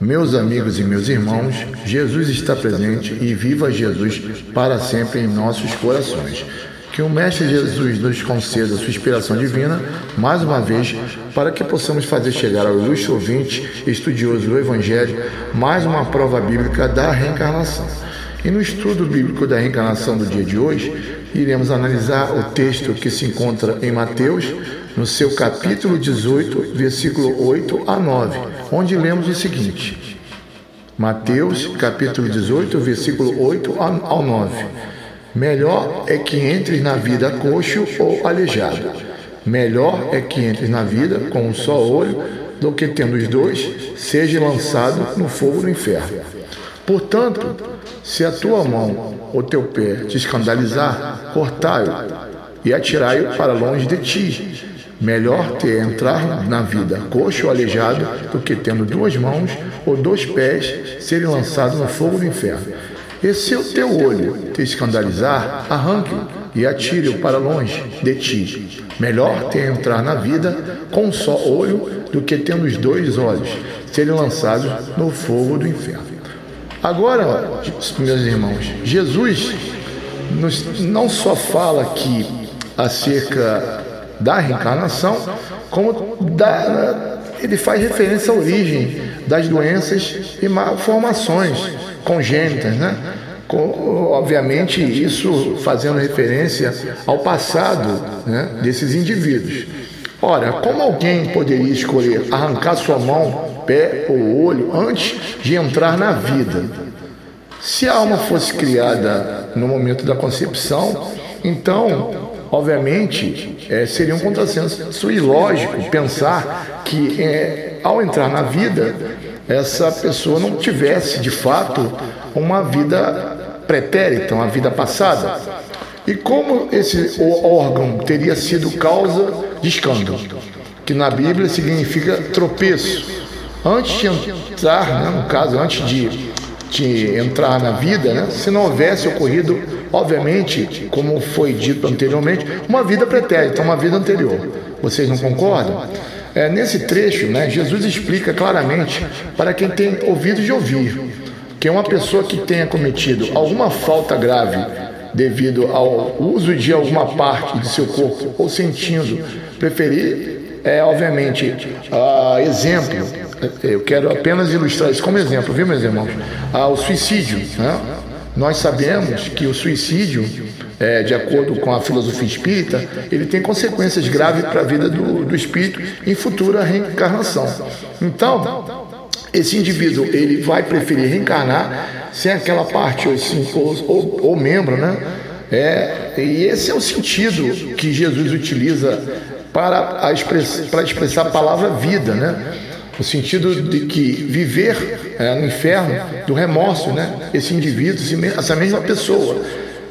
Meus amigos e meus irmãos, Jesus está presente e viva Jesus para sempre em nossos corações. Que o Mestre Jesus nos conceda sua inspiração divina, mais uma vez, para que possamos fazer chegar ao ilustre ouvinte estudioso do Evangelho mais uma prova bíblica da reencarnação. E no estudo bíblico da reencarnação do dia de hoje, iremos analisar o texto que se encontra em Mateus, no seu capítulo 18, versículo 8 a 9, onde lemos o seguinte: Mateus, capítulo 18, versículo 8 ao 9. Melhor é que entres na vida coxo ou aleijado. Melhor é que entres na vida com um só olho do que tendo os dois, seja lançado no fogo do inferno. Portanto, se a tua mão ou teu pé te escandalizar, cortai-o e atirai-o para longe de ti. Melhor ter entrar na vida coxo ou aleijado do que tendo duas mãos ou dois pés serem lançados no fogo do inferno. E se o teu olho te escandalizar, arranque-o e atire-o para longe de ti. Melhor ter entrar na vida com um só olho do que tendo os dois olhos serem lançados no fogo do inferno. Agora, meus irmãos, Jesus nos, não só fala aqui acerca da reencarnação, como da, ele faz referência à origem das doenças e malformações congênitas, né? Obviamente, isso fazendo referência ao passado né, desses indivíduos. Ora, como alguém poderia escolher arrancar sua mão, pé ou olho antes de entrar na vida? Se a alma fosse criada no momento da concepção, então, obviamente, é, seria um contrassenso ilógico pensar que é, ao entrar na vida, essa pessoa não tivesse de fato uma vida pretérita, uma vida passada. E como esse órgão teria sido causa de escândalo, que na Bíblia significa tropeço. Antes de entrar, né, no caso, antes de, de entrar na vida, né, se não houvesse ocorrido, obviamente, como foi dito anteriormente, uma vida pretérita, uma vida anterior. Vocês não concordam? É, nesse trecho, né, Jesus explica claramente para quem tem ouvido de ouvir que uma pessoa que tenha cometido alguma falta grave devido ao uso de alguma parte de seu corpo ou sentindo preferir, é obviamente, uh, exemplo, eu quero apenas ilustrar isso como exemplo, viu, meus irmãos? Ah, o suicídio. Né? Nós sabemos que o suicídio, é, de acordo com a filosofia espírita, ele tem consequências graves para a vida do, do espírito em futura reencarnação. Então, esse indivíduo ele vai preferir reencarnar sem aquela parte ou, ou, ou membro, né? É, e esse é o sentido que Jesus utiliza para, a express, para expressar a palavra vida, né? O sentido de que viver é, no inferno do remorso, né? Esse indivíduo, essa mesma pessoa.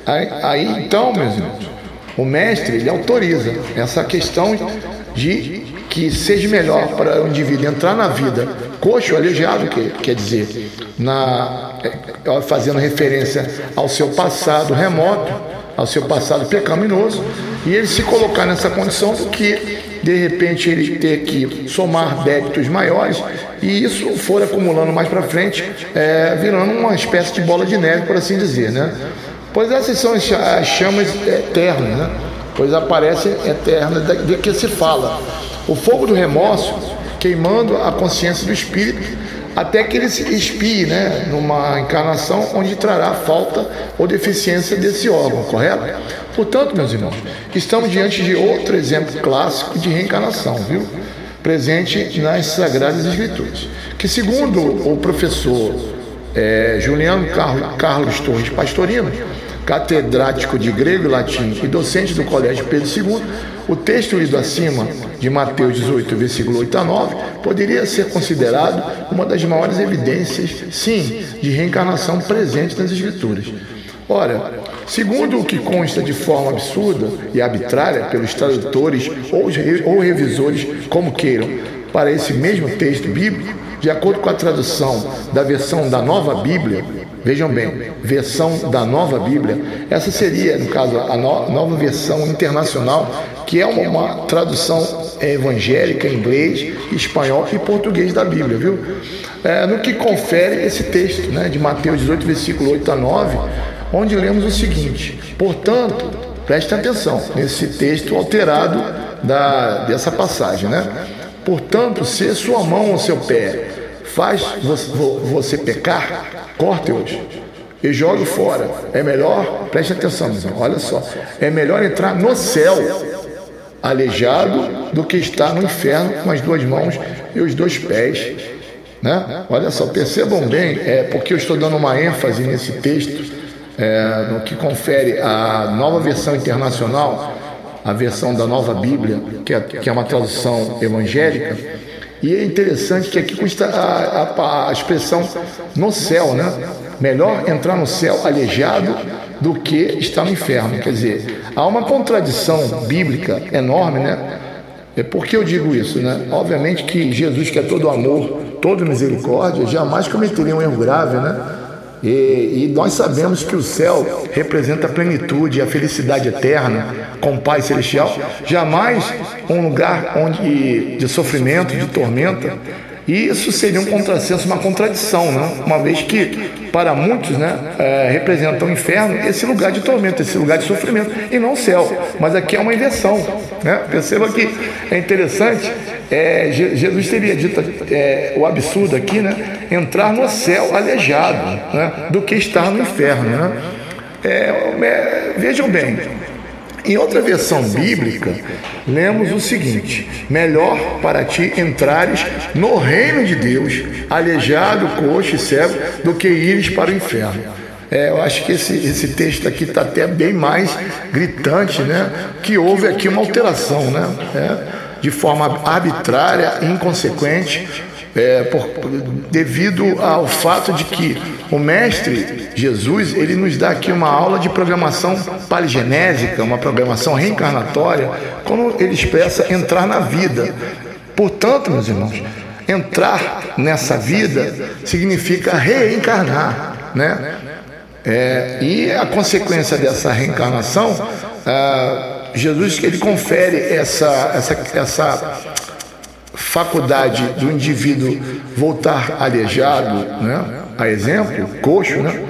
Aí, aí então, meus irmãos, o mestre ele autoriza essa questão de que seja melhor para o indivíduo entrar na vida coxo, aleijado, que quer dizer, na, é, fazendo referência ao seu passado remoto, ao seu passado pecaminoso, e ele se colocar nessa condição do que de repente ele ter que somar débitos maiores e isso for acumulando mais para frente, é, virando uma espécie de bola de neve, por assim dizer, né? Pois essas são as chamas eternas, né? Pois aparecem eternas de que se fala. O fogo do remorso queimando a consciência do espírito até que ele se expie né, numa encarnação onde trará falta ou deficiência desse órgão, correto? Portanto, meus irmãos, estamos diante de outro exemplo clássico de reencarnação, viu? Presente nas Sagradas Escrituras. Que, segundo o professor é, Juliano Carlos Torres Pastorino, catedrático de grego e latim e docente do Colégio Pedro II, o texto lido acima, de Mateus 18, versículo 8 a 9, poderia ser considerado uma das maiores evidências, sim, de reencarnação presente nas Escrituras. Ora, segundo o que consta de forma absurda e arbitrária pelos tradutores ou, ou revisores, como queiram, para esse mesmo texto bíblico, De acordo com a tradução da versão da Nova Bíblia, vejam bem, versão da Nova Bíblia, essa seria, no caso, a no, nova versão internacional, que é uma, uma tradução evangélica em inglês, espanhol e português da Bíblia, viu? É, no que confere esse texto, né, de Mateus 18, versículo 8 a 9, onde lemos o seguinte: Portanto, preste atenção nesse texto alterado da, dessa passagem, né? Portanto, se sua mão ou seu pé faz você pecar, corte-os e jogue fora. É melhor, preste atenção, olha só, é melhor entrar no céu aleijado do que estar no inferno com as duas mãos e os dois pés. Né? Olha só, percebam bem, é porque eu estou dando uma ênfase nesse texto, é, no que confere a nova versão internacional, a versão da nova Bíblia, que é, que é uma tradução evangélica. E é interessante que aqui custa a, a, a expressão no céu, né? Melhor entrar no céu aleijado do que estar no inferno. Quer dizer, há uma contradição bíblica enorme, né? É por que eu digo isso, né? Obviamente que Jesus, que é todo amor, todo misericórdia, jamais cometeria um erro grave, né? E, e, nós sabemos que o céu representa a plenitude, a felicidade eterna com o Pai Celestial, jamais um lugar onde de sofrimento, de tormenta. E isso seria um contrassenso, uma contradição, né? uma vez que, para muitos, né, é, representa o inferno esse lugar de tormento, esse lugar de sofrimento, e não o céu. Mas aqui é uma inversão. Né? Perceba que é interessante, é, Jesus teria dito é, o absurdo aqui, né? entrar no céu aleijado né? do que estar no inferno. Né? É, é, vejam bem, em outra versão bíblica, lemos o seguinte: Melhor para ti entrares no reino de Deus, aleijado, coxo e cego, do que ires para o inferno. É, eu acho que esse, esse texto aqui está até bem mais gritante, né? Que houve aqui uma alteração, né? É, de forma arbitrária, inconsequente, é, por, devido ao fato de que o mestre Jesus ele nos dá aqui uma aula de programação paligenésica, uma programação reencarnatória, quando ele expressa entrar na vida. Portanto, meus irmãos, entrar nessa vida significa reencarnar, né? É, e a consequência dessa reencarnação, ah, Jesus ele confere essa, essa, essa faculdade do indivíduo voltar aleijado, né? a exemplo, coxo, né?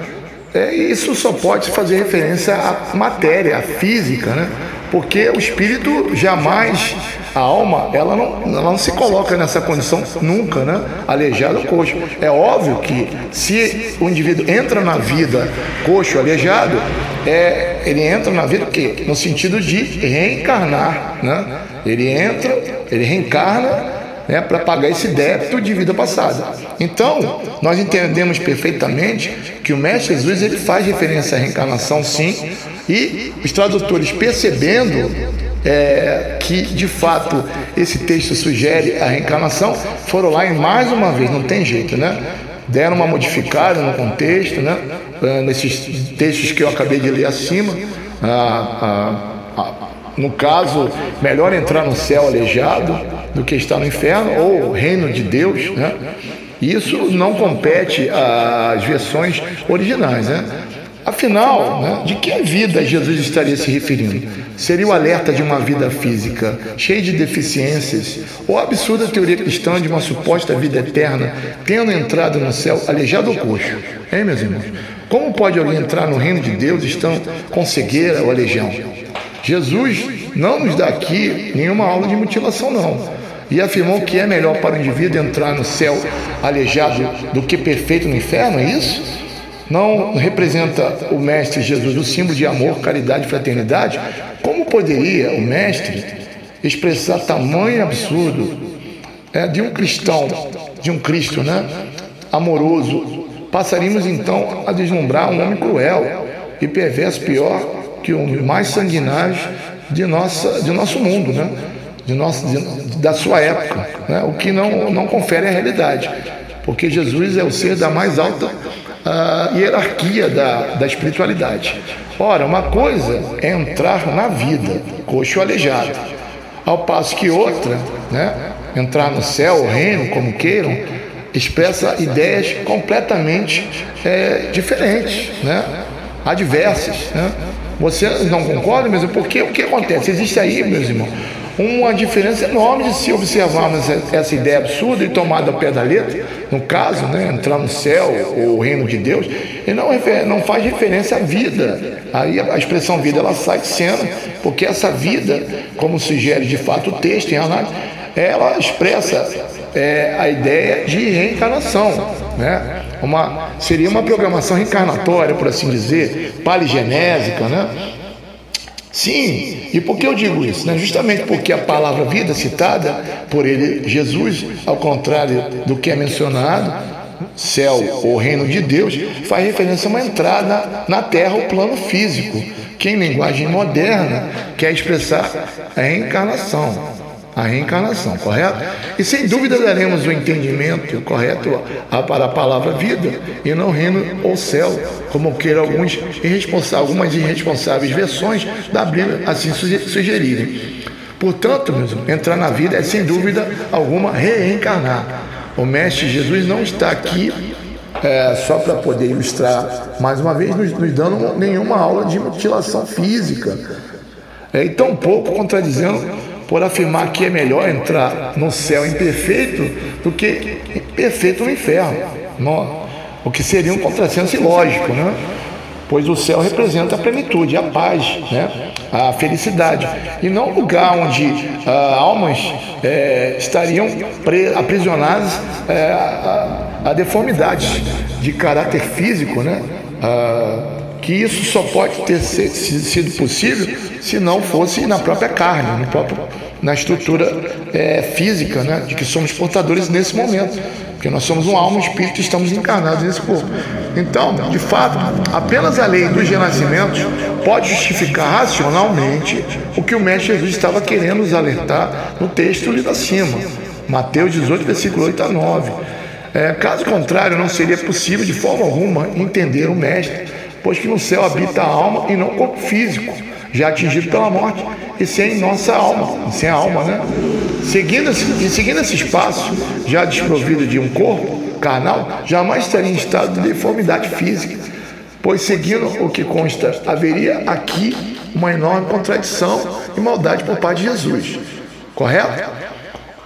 É, isso só pode fazer referência à matéria, à física, né? Porque o espírito jamais, a alma, ela não, ela não se coloca nessa condição nunca, né? Aleijado ou coxo. É óbvio que se o indivíduo entra na vida coxo, aleijado, é, ele entra na vida o quê? No sentido de reencarnar, né? Ele entra, ele reencarna né, para pagar esse débito de vida passada. Então, nós entendemos perfeitamente que o Mestre Jesus ele faz referência à reencarnação, sim, e os tradutores percebendo é, que de fato esse texto sugere a reencarnação, foram lá e mais uma vez, não tem jeito, né? Deram uma modificada no contexto, né? É, nesses textos que eu acabei de ler acima. Ah, ah, no caso, melhor entrar no céu aleijado do que estar no inferno, ou reino de Deus, né? Isso não compete às versões originais, né? Afinal, né, de que vida Jesus estaria se referindo? Seria o alerta de uma vida física cheia de deficiências ou a absurda teoria cristã de uma suposta vida eterna tendo entrado no céu aleijado ou coxo? Hein, meus irmãos? Como pode alguém entrar no reino de Deus estando com cegueira ou aleijão? Jesus não nos dá aqui nenhuma aula de mutilação, não e afirmou que é melhor para o indivíduo entrar no céu aleijado do que perfeito no inferno, é isso? Não representa o Mestre Jesus o símbolo de amor, caridade e fraternidade? Como poderia o Mestre expressar tamanho absurdo é, de um cristão, de um Cristo, né? Amoroso. Passaríamos então a deslumbrar um homem cruel e perverso, pior que o mais sanguinário de, nossa, de nosso mundo, né? de nosso, de, da sua época, né? o que não, não confere a realidade, porque Jesus é o ser da mais alta uh, hierarquia da, da espiritualidade. Ora, uma coisa é entrar na vida, coxo aleijado, ao passo que outra, né? entrar no céu, reino, como queiram, expressa ideias completamente é, diferentes, né? adversas. Né? Você não concorda, mesmo? Porque o que acontece? Existe aí, meus irmãos, uma diferença enorme de se observarmos essa ideia absurda e tomada ao pé da letra, no caso, né, entrar no céu ou o reino de Deus, e não, não faz referência à vida. Aí a expressão vida ela sai de cena, porque essa vida, como sugere de fato o texto em análise, ela expressa é, a ideia de reencarnação. Né? Uma, seria uma programação reencarnatória, por assim dizer, paligenésica, né? Sim, e por que eu digo isso? Né? Justamente porque a palavra vida citada por ele, Jesus, ao contrário do que é mencionado, céu ou reino de Deus, faz referência a uma entrada na terra, o plano físico, que em linguagem moderna quer expressar a reencarnação a reencarnação, correto? E sem dúvida daremos o entendimento correto para a palavra vida e não reino ou céu, como queiram alguns irresponsáveis, algumas irresponsáveis versões da Bíblia assim sugerirem. Portanto, mesmo, entrar na vida é sem dúvida alguma reencarnar. O Mestre Jesus não está aqui é, só para poder ilustrar, mais uma vez, nos, nos dando nenhuma aula de mutilação física. É, e tão pouco contradizendo por afirmar que é melhor entrar no céu imperfeito do que perfeito no inferno. O que seria um contrassenso ilógico, né? Pois o céu representa a plenitude, a paz, né? a felicidade, e não um lugar onde ah, almas é, estariam aprisionadas é, a, a, deformidades de caráter físico, né? Ah, que isso só pode ter sido possível se não fosse na própria carne, no próprio, na estrutura é, física, né, de que somos portadores nesse momento, porque nós somos uma alma, um espírito estamos encarnados nesse corpo. Então, de fato, apenas a lei dos renascimentos pode justificar racionalmente o que o Mestre Jesus estava querendo nos alertar no texto lido acima, Mateus 18, versículo 8 a 9. É, caso contrário, não seria possível de forma alguma entender o Mestre pois que no céu habita a alma e não o corpo físico, já atingido pela morte, e sem nossa alma, sem a alma, né? Seguindo seguindo esse espaço, já desprovido de um corpo carnal, jamais estaria em estado de deformidade física, pois seguindo o que consta, haveria aqui uma enorme contradição e maldade por parte de Jesus, correto?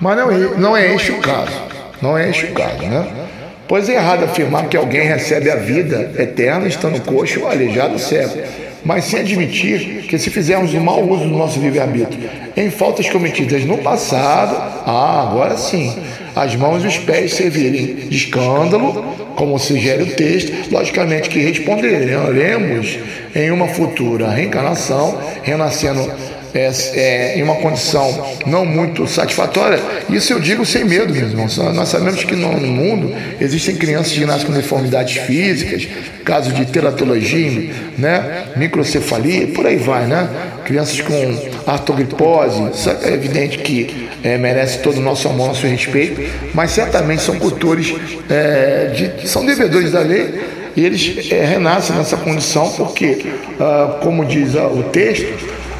Mas não é, não é este o caso, não é este o caso, né? Pois é errado afirmar que alguém recebe a vida eterna estando coxo ou aleijado cego, mas sem admitir que se fizermos um mau uso do nosso livre-arbítrio em faltas cometidas no passado, ah, agora sim, as mãos e os pés servirem de escândalo, como sugere o texto, logicamente que responderemos em uma futura reencarnação, renascendo é, é, em uma condição não muito satisfatória, isso eu digo sem medo, meus irmãos. Nós sabemos que no mundo existem crianças que nascem com deformidades físicas, casos de teratologia, né, microcefalia, por aí vai, né? Crianças com artrogripose, é evidente que é, merece todo o nosso amor, nosso respeito, mas certamente são cultores, é, de, são devedores da lei e eles é, renascem nessa condição porque, ah, como diz ah, o texto,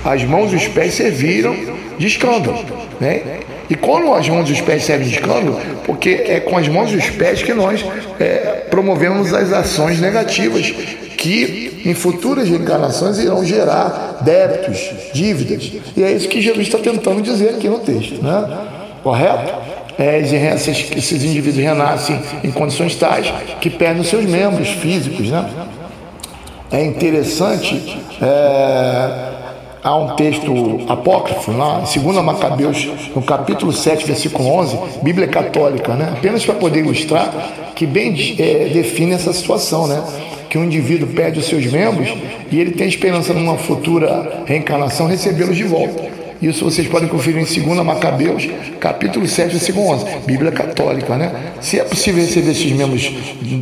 as mãos e os pés serviram de escândalo. Né? E quando as mãos e os pés servem de escândalo, porque é com as mãos e os pés que nós é, promovemos as ações negativas que em futuras reencarnações irão gerar débitos, dívidas. E é isso que Jesus está tentando dizer aqui no texto, né? Correto? É, esses, esses indivíduos renascem em condições tais que perdem seus membros físicos, né? É interessante é, Há um texto apócrifo lá, em 2 Macabeus, no capítulo 7, versículo 11, Bíblia Católica, né? apenas para poder ilustrar, que bem é, define essa situação, né? que um indivíduo perde os seus membros e ele tem esperança numa futura reencarnação recebê-los de volta. Isso vocês podem conferir em 2 Macabeus, capítulo 7, versículo 11, Bíblia Católica, né? Se é possível receber esses membros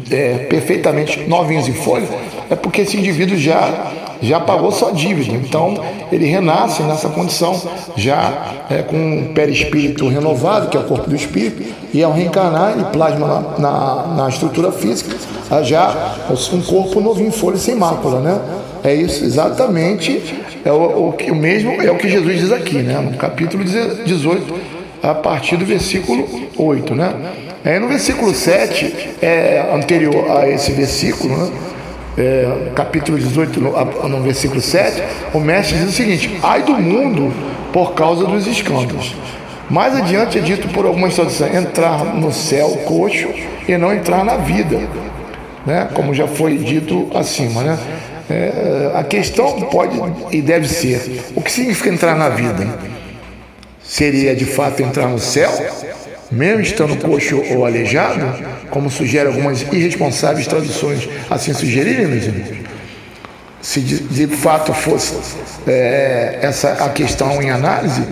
é, perfeitamente novinhos em folha, é porque esse indivíduo já já pagou sua dívida. Então, ele renasce nessa condição, já é, com um perispírito renovado, que é o corpo do espírito, e ao reencarnar, ele plasma na, na, na estrutura física já um corpo novinho, folha sem mácula, né? É isso exatamente, é o, o, o mesmo é o que Jesus diz aqui, né? No capítulo 18, a partir do versículo 8, né? É, no versículo 7, é, anterior a esse versículo, né? É, capítulo 18, no, no versículo 7, o mestre diz o seguinte: Ai do mundo por causa dos escândalos. Mais adiante é dito por algumas traduções: entrar no céu coxo e não entrar na vida, né? como já foi dito acima. Né? É, a questão pode e deve ser: o que significa entrar na vida? Seria de fato entrar no céu? Mesmo estando coxo ou aleijado, como sugere algumas irresponsáveis traduções assim sugerirem, meus irmãos. Se de, de fato fosse é, essa a questão em análise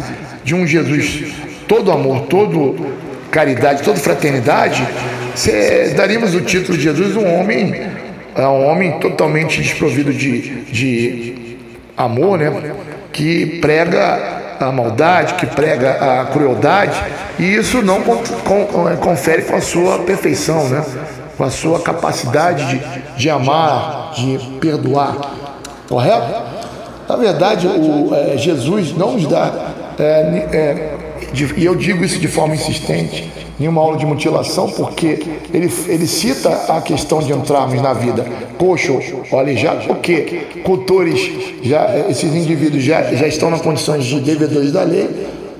de um Jesus todo amor, todo caridade, toda fraternidade, se, daríamos o título de Jesus um homem, um homem totalmente desprovido de, de amor, né? Que prega a maldade, que prega a crueldade, e isso não é, confere com a sua perfeição, né? com a sua capacidade de, de amar, de perdoar. Correto? Na verdade, o, é, Jesus não nos dá, é, é, de, e eu digo isso de forma insistente, nenhuma aula de mutilação, porque ele, ele cita a questão de entrarmos na vida. Coxo ou aleijado, porque cultores, já, esses indivíduos já, já estão nas condições de devedores da lei,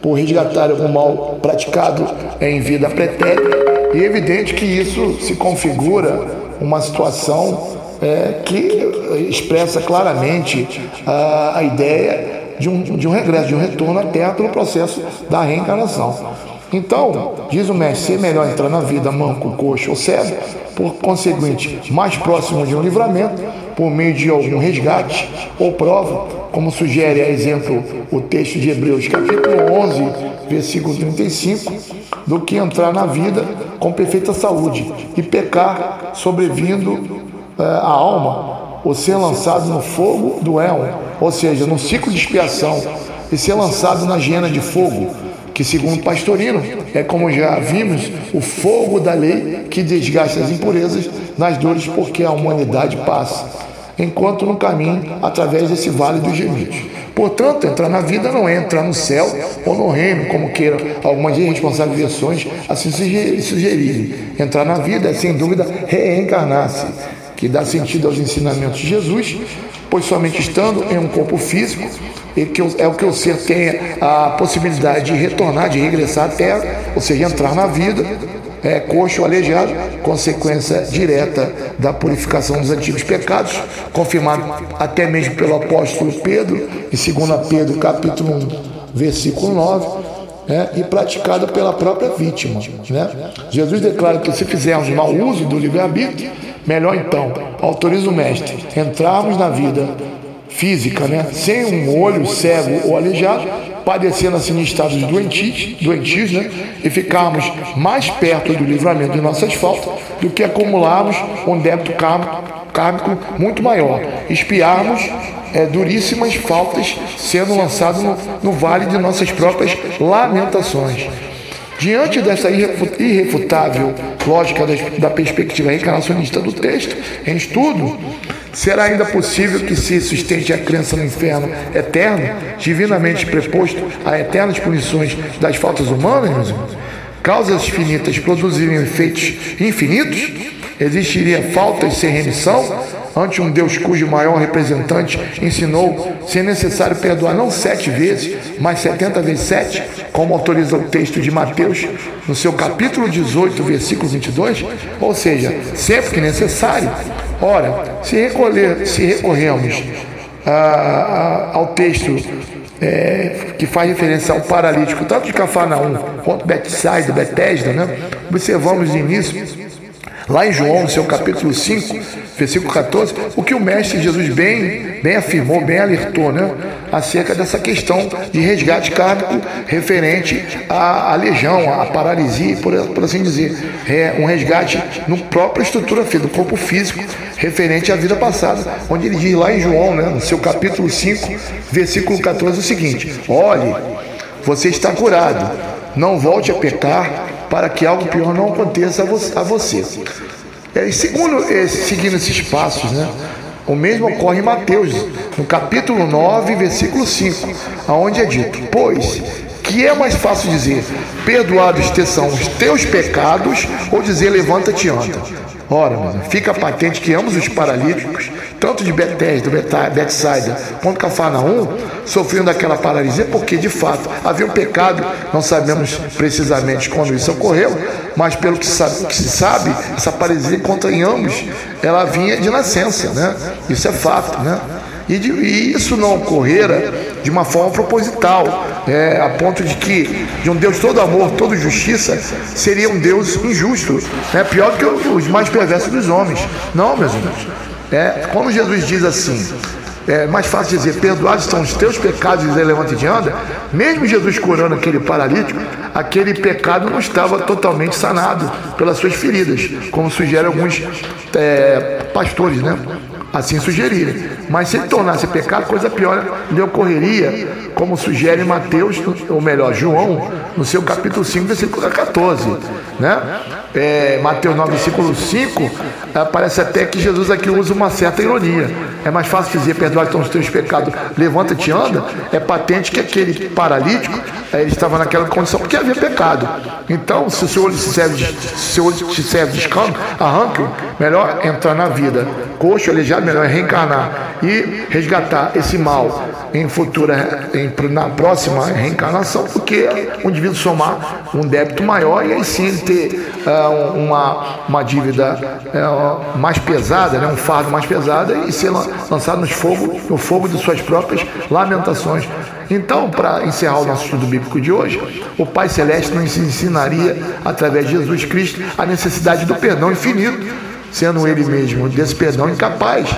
por resgatar algum mal praticado em vida pretérita, e é evidente que isso se configura uma situação é, que expressa claramente a, a ideia de um, de um regresso, de um retorno à Terra pelo processo da reencarnação. Então, diz o mestre, é melhor entrar na vida manco, coxo ou cego, por conseguinte, mais próximo de um livramento, por meio de algum resgate ou prova, como sugere, a exemplo, o texto de Hebreus, capítulo 11, versículo 35, do que entrar na vida com perfeita saúde e pecar, sobrevindo é, a alma, ou ser lançado no fogo do El, ou seja, num ciclo de expiação, e ser lançado na hiena de fogo que segundo Pastorino é como já vimos o fogo da lei que desgasta as impurezas nas dores porque a humanidade passa, enquanto no caminho através desse vale dos gemidos. Portanto, entrar na vida não é entrar no céu ou no reino, como queiram algumas irresponsáveis versões assim sugerirem. Entrar na vida é, sem dúvida, reencarnar-se, que dá sentido aos ensinamentos de Jesus, pois somente estando em um corpo físico é o que o ser tem a possibilidade de retornar, de regressar à terra, ou seja, entrar na vida, é, coxo aleijado, consequência direta da purificação dos antigos pecados, confirmado até mesmo pelo apóstolo Pedro, em 2 Pedro capítulo 1, versículo 9. Né, e praticado pela própria vítima. Né? Jesus declara que se fizermos mau uso do livre-arbítrio, melhor então, autoriza o Mestre, entrarmos na vida física, né? sem um olho cego ou aleijado, padecendo assim em estados doentis, doentis né? e ficarmos mais perto do livramento de nossas faltas do que acumularmos um débito kármico muito maior, espiarmos é, duríssimas faltas sendo lançadas no, no vale de nossas próprias lamentações. Diante dessa irrefutável lógica da perspectiva reencarnacionista do texto, em estudo, será ainda possível que se sustente a crença no inferno eterno, divinamente preposto a eternas punições das faltas humanas, meus irmãos? Causas finitas produziriam efeitos infinitos? Existiria faltas sem remissão? ante um Deus cujo maior representante ensinou ser necessário perdoar não sete vezes, mas setenta vezes sete, como autoriza o texto de Mateus, no seu capítulo 18, versículo 22, ou seja, sempre que necessário. Ora, se, recolher, se recorremos a, a, ao texto é, que faz referência ao paralítico, tanto de Cafarnaum quanto Betsaida, Betesda, né? observamos no início Lá em João, no seu capítulo 5, versículo 14, o que o Mestre Jesus bem, bem afirmou, bem alertou, né? Acerca dessa questão de resgate kármico referente à, à legião, à paralisia, por, por assim dizer. É um resgate no própria estrutura física, do corpo físico, referente à vida passada. Onde ele diz lá em João, né, no seu capítulo 5, versículo 14, o seguinte: Olhe, você está curado, não volte a pecar para que algo pior não aconteça a você. E segundo, seguindo esses passos, né? O mesmo ocorre em Mateus, no capítulo 9, versículo 5, aonde é dito: Pois que é mais fácil dizer, perdoados te são os teus pecados, ou dizer, levanta-te e anda? Ora, fica patente que ambos os paralíticos, tanto de Betesda, Betsaida, quanto Cafarnaum, sofriam daquela paralisia, porque de fato havia um pecado, não sabemos precisamente quando isso ocorreu, mas pelo que, sabe, que se sabe, essa paralisia contra em ambos, ela vinha de nascença, né? Isso é fato, né? E, de, e isso não ocorrera de uma forma proposital, é, a ponto de que de um Deus todo amor, todo justiça, seria um Deus injusto, né? pior do que os mais perversos dos homens. Não, meus irmãos. É, quando Jesus diz assim, é mais fácil dizer, perdoados são os teus pecados e levanta e anda, mesmo Jesus curando aquele paralítico, aquele pecado não estava totalmente sanado pelas suas feridas, como sugerem alguns é, pastores, né? Assim sugerirem. Mas se ele tornasse pecado, coisa pior lhe ocorreria, como sugere Mateus, ou melhor, João, no seu capítulo 5, versículo 14. Né? É, Mateus 9, versículo 5, parece até que Jesus aqui usa uma certa ironia. É mais fácil dizer, perdoar então os teus pecados, levanta-te e anda. É patente que aquele paralítico, é, ele estava naquela condição porque havia pecado. Então, se o olho te serve de, se olho te serve de escândalo, arranque-o. Melhor entrar na vida. Coxo, aleijado, melhor reencarnar e resgatar esse mal em futura, em, na próxima reencarnação, porque o indivíduo somar um débito maior e aí sim ter uh, uma, uma dívida uh, mais pesada, né, um fardo mais pesado e ser lançado nos fogo, no fogo de suas próprias lamentações. Então, para encerrar o nosso estudo bíblico de hoje, o Pai Celeste nos ensinaria, através de Jesus Cristo, a necessidade do perdão infinito, sendo Ele mesmo desse perdão incapaz.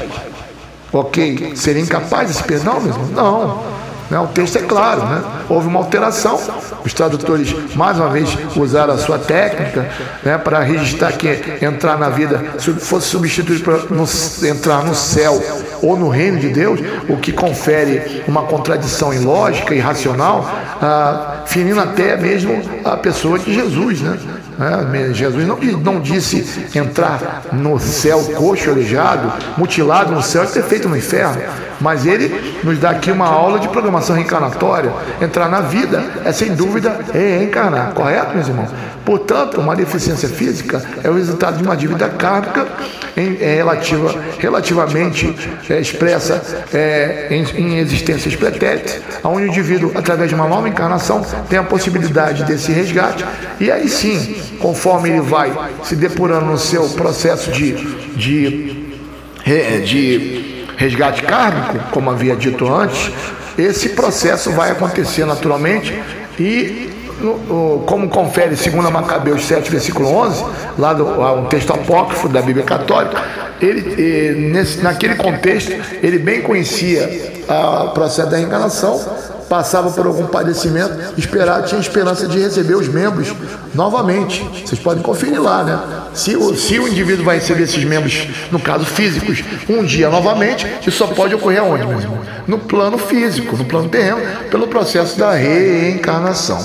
Ok? Seria incapaz desse perdão mesmo? Não. Né? O texto é claro, né? houve uma alteração. Os tradutores, mais uma vez, usaram a sua técnica né, para registrar que entrar na vida fosse substituído no, entrar no céu ou no reino de Deus, o que confere uma contradição ilógica e racional, ah, ferindo até mesmo a pessoa de Jesus. Né? É, Jesus não, não disse entrar no céu coxo, aleijado, mutilado no céu e ter feito no inferno. Mas ele nos dá aqui uma aula de programação reencarnatória. Entrar na vida é sem dúvida reencarnar, correto, meus irmãos? Portanto, uma deficiência física é o resultado de uma dívida kármica em, é, relativa, relativamente é, expressa é, em, em existências pretéritas, onde o indivíduo, através de uma nova encarnação, tem a possibilidade desse resgate, e aí sim, conforme ele vai se depurando no seu processo de, de, de resgate kármico, como havia dito antes, esse processo vai acontecer naturalmente e como confere 2 Macabeus 7, versículo 11, lá do um texto apócrifo da Bíblia Católica, ele, nesse, naquele contexto, ele bem conhecia o processo da reencarnação, passava por algum padecimento, esperar, tinha esperança de receber os membros novamente. Vocês podem conferir lá, né? Se o, se o indivíduo vai receber esses membros, no caso físicos, um dia novamente, isso só pode ocorrer aonde, meu irmão? No plano físico, no plano terreno, pelo processo da reencarnação.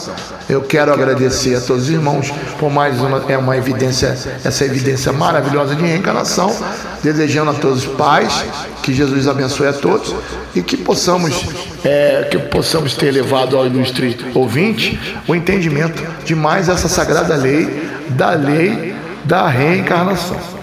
Eu quero agradecer a todos os irmãos por mais uma, é uma evidência, essa evidência maravilhosa de reencarnação, desejando a todos os pais que Jesus abençoe a todos e que possamos, é, que possamos ter levado ao ilustre ouvinte o entendimento de mais essa sagrada lei, da lei da reencarnação.